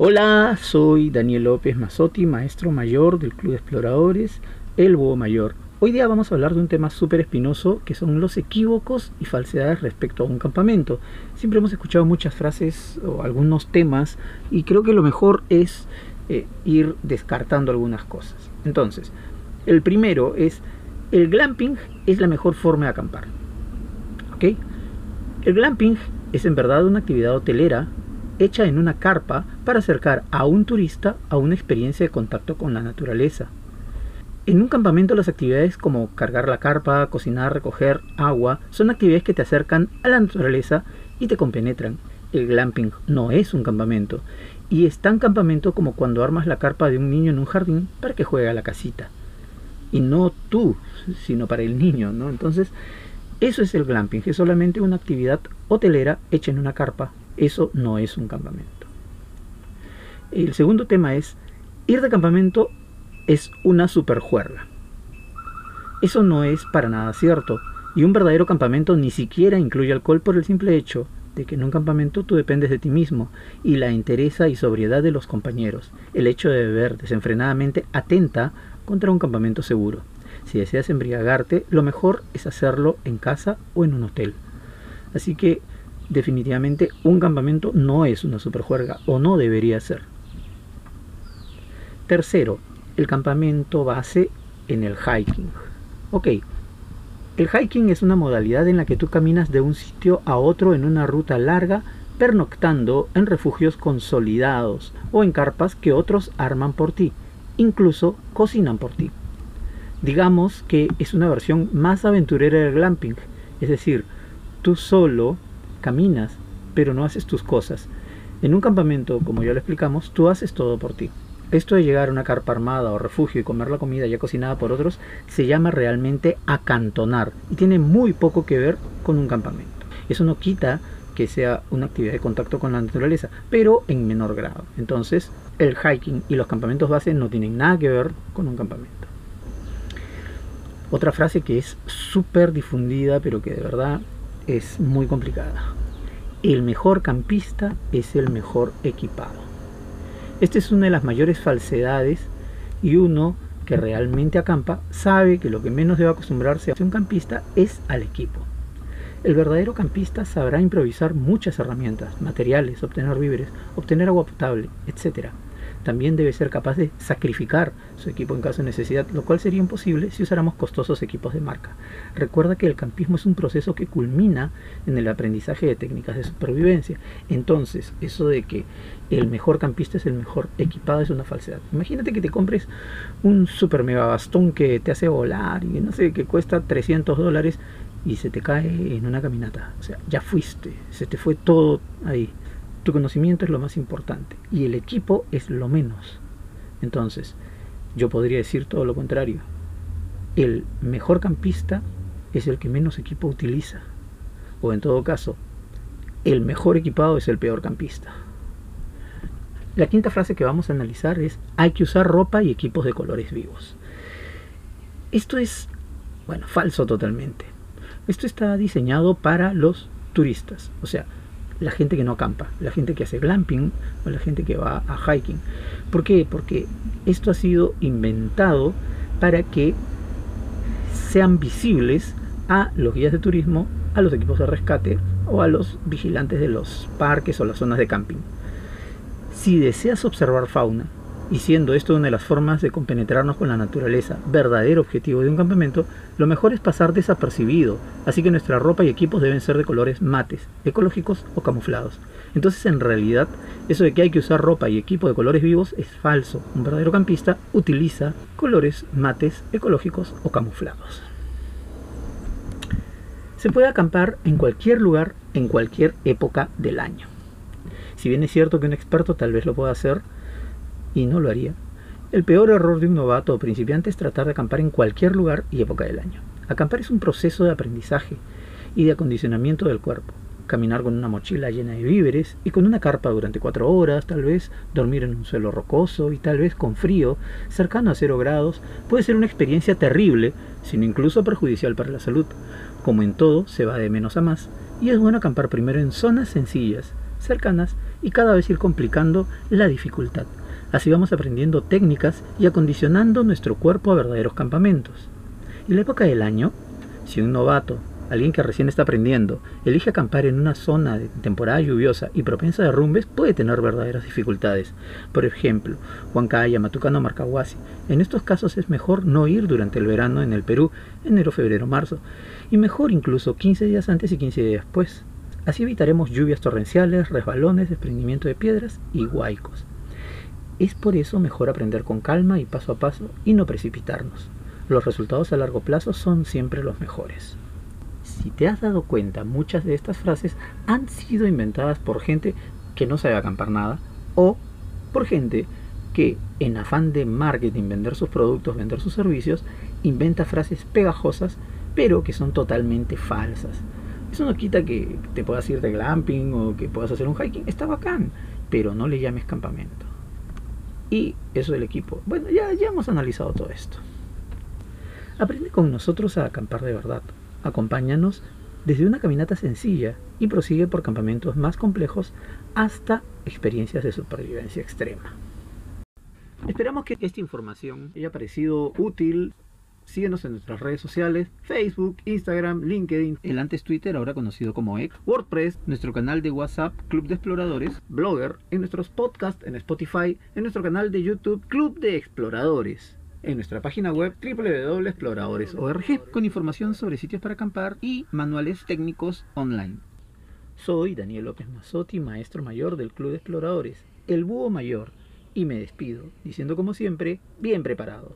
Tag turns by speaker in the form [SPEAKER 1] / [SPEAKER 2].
[SPEAKER 1] Hola, soy Daniel López Mazotti, maestro mayor del Club de Exploradores El Búho Mayor. Hoy día vamos a hablar de un tema súper espinoso que son los equívocos y falsedades respecto a un campamento. Siempre hemos escuchado muchas frases o algunos temas y creo que lo mejor es eh, ir descartando algunas cosas. Entonces, el primero es, el glamping es la mejor forma de acampar. ¿Ok? El glamping es en verdad una actividad hotelera hecha en una carpa para acercar a un turista a una experiencia de contacto con la naturaleza. En un campamento las actividades como cargar la carpa, cocinar, recoger agua, son actividades que te acercan a la naturaleza y te compenetran. El glamping no es un campamento y es tan campamento como cuando armas la carpa de un niño en un jardín para que juegue a la casita. Y no tú, sino para el niño, ¿no? Entonces, eso es el glamping, es solamente una actividad hotelera hecha en una carpa eso no es un campamento. El segundo tema es, ir de campamento es una superjuerga. Eso no es para nada cierto, y un verdadero campamento ni siquiera incluye alcohol por el simple hecho de que en un campamento tú dependes de ti mismo y la entereza y sobriedad de los compañeros. El hecho de beber desenfrenadamente atenta contra un campamento seguro. Si deseas embriagarte, lo mejor es hacerlo en casa o en un hotel. Así que definitivamente un campamento no es una superjuerga o no debería ser. Tercero, el campamento base en el hiking. Ok, el hiking es una modalidad en la que tú caminas de un sitio a otro en una ruta larga, pernoctando en refugios consolidados o en carpas que otros arman por ti, incluso cocinan por ti. Digamos que es una versión más aventurera del glamping, es decir, tú solo caminas, pero no haces tus cosas. En un campamento, como ya lo explicamos, tú haces todo por ti. Esto de llegar a una carpa armada o refugio y comer la comida ya cocinada por otros se llama realmente acantonar y tiene muy poco que ver con un campamento. Eso no quita que sea una actividad de contacto con la naturaleza, pero en menor grado. Entonces, el hiking y los campamentos base no tienen nada que ver con un campamento. Otra frase que es súper difundida, pero que de verdad es muy complicada. El mejor campista es el mejor equipado. Esta es una de las mayores falsedades y uno que realmente acampa sabe que lo que menos debe acostumbrarse a un campista es al equipo. El verdadero campista sabrá improvisar muchas herramientas, materiales, obtener víveres, obtener agua potable, etc también debe ser capaz de sacrificar su equipo en caso de necesidad, lo cual sería imposible si usáramos costosos equipos de marca. Recuerda que el campismo es un proceso que culmina en el aprendizaje de técnicas de supervivencia. Entonces, eso de que el mejor campista es el mejor equipado es una falsedad. Imagínate que te compres un super mega bastón que te hace volar y no sé, que cuesta 300 dólares y se te cae en una caminata. O sea, ya fuiste, se te fue todo ahí. Tu conocimiento es lo más importante y el equipo es lo menos. Entonces, yo podría decir todo lo contrario. El mejor campista es el que menos equipo utiliza. O en todo caso, el mejor equipado es el peor campista. La quinta frase que vamos a analizar es hay que usar ropa y equipos de colores vivos. Esto es, bueno, falso totalmente. Esto está diseñado para los turistas. O sea, la gente que no acampa, la gente que hace glamping o la gente que va a hiking. ¿Por qué? Porque esto ha sido inventado para que sean visibles a los guías de turismo, a los equipos de rescate o a los vigilantes de los parques o las zonas de camping. Si deseas observar fauna, y siendo esto una de las formas de compenetrarnos con la naturaleza, verdadero objetivo de un campamento, lo mejor es pasar desapercibido, así que nuestra ropa y equipos deben ser de colores mates, ecológicos o camuflados. Entonces en realidad, eso de que hay que usar ropa y equipo de colores vivos es falso. Un verdadero campista utiliza colores mates, ecológicos o camuflados. Se puede acampar en cualquier lugar, en cualquier época del año. Si bien es cierto que un experto tal vez lo pueda hacer, y no lo haría. El peor error de un novato o principiante es tratar de acampar en cualquier lugar y época del año. Acampar es un proceso de aprendizaje y de acondicionamiento del cuerpo. Caminar con una mochila llena de víveres y con una carpa durante cuatro horas, tal vez dormir en un suelo rocoso y tal vez con frío, cercano a cero grados, puede ser una experiencia terrible, sino incluso perjudicial para la salud. Como en todo, se va de menos a más y es bueno acampar primero en zonas sencillas, cercanas y cada vez ir complicando la dificultad. Así vamos aprendiendo técnicas y acondicionando nuestro cuerpo a verdaderos campamentos. Y la época del año, si un novato Alguien que recién está aprendiendo, elige acampar en una zona de temporada lluviosa y propensa a derrumbes, puede tener verdaderas dificultades. Por ejemplo, Huancaya, Matucano, Marcahuasi. En estos casos es mejor no ir durante el verano en el Perú, enero, febrero, marzo, y mejor incluso 15 días antes y 15 días después. Así evitaremos lluvias torrenciales, resbalones, desprendimiento de piedras y huaicos. Es por eso mejor aprender con calma y paso a paso y no precipitarnos. Los resultados a largo plazo son siempre los mejores si te has dado cuenta, muchas de estas frases han sido inventadas por gente que no sabe acampar nada o por gente que en afán de marketing, vender sus productos, vender sus servicios, inventa frases pegajosas pero que son totalmente falsas. Eso no quita que te puedas ir de glamping o que puedas hacer un hiking, está bacán, pero no le llames campamento. Y eso del equipo. Bueno, ya, ya hemos analizado todo esto. Aprende con nosotros a acampar de verdad. Acompáñanos desde una caminata sencilla y prosigue por campamentos más complejos hasta experiencias de supervivencia extrema. Esperamos que esta información haya parecido útil. Síguenos en nuestras redes sociales, Facebook, Instagram, LinkedIn, el antes Twitter, ahora conocido como X, WordPress, nuestro canal de WhatsApp, Club de Exploradores, Blogger, en nuestros podcasts, en Spotify, en nuestro canal de YouTube, Club de Exploradores. En nuestra página web www.exploradores.org con información sobre sitios para acampar y manuales técnicos online. Soy Daniel López Mazzotti, maestro mayor del Club de Exploradores, el Búho Mayor, y me despido diciendo como siempre, bien preparados.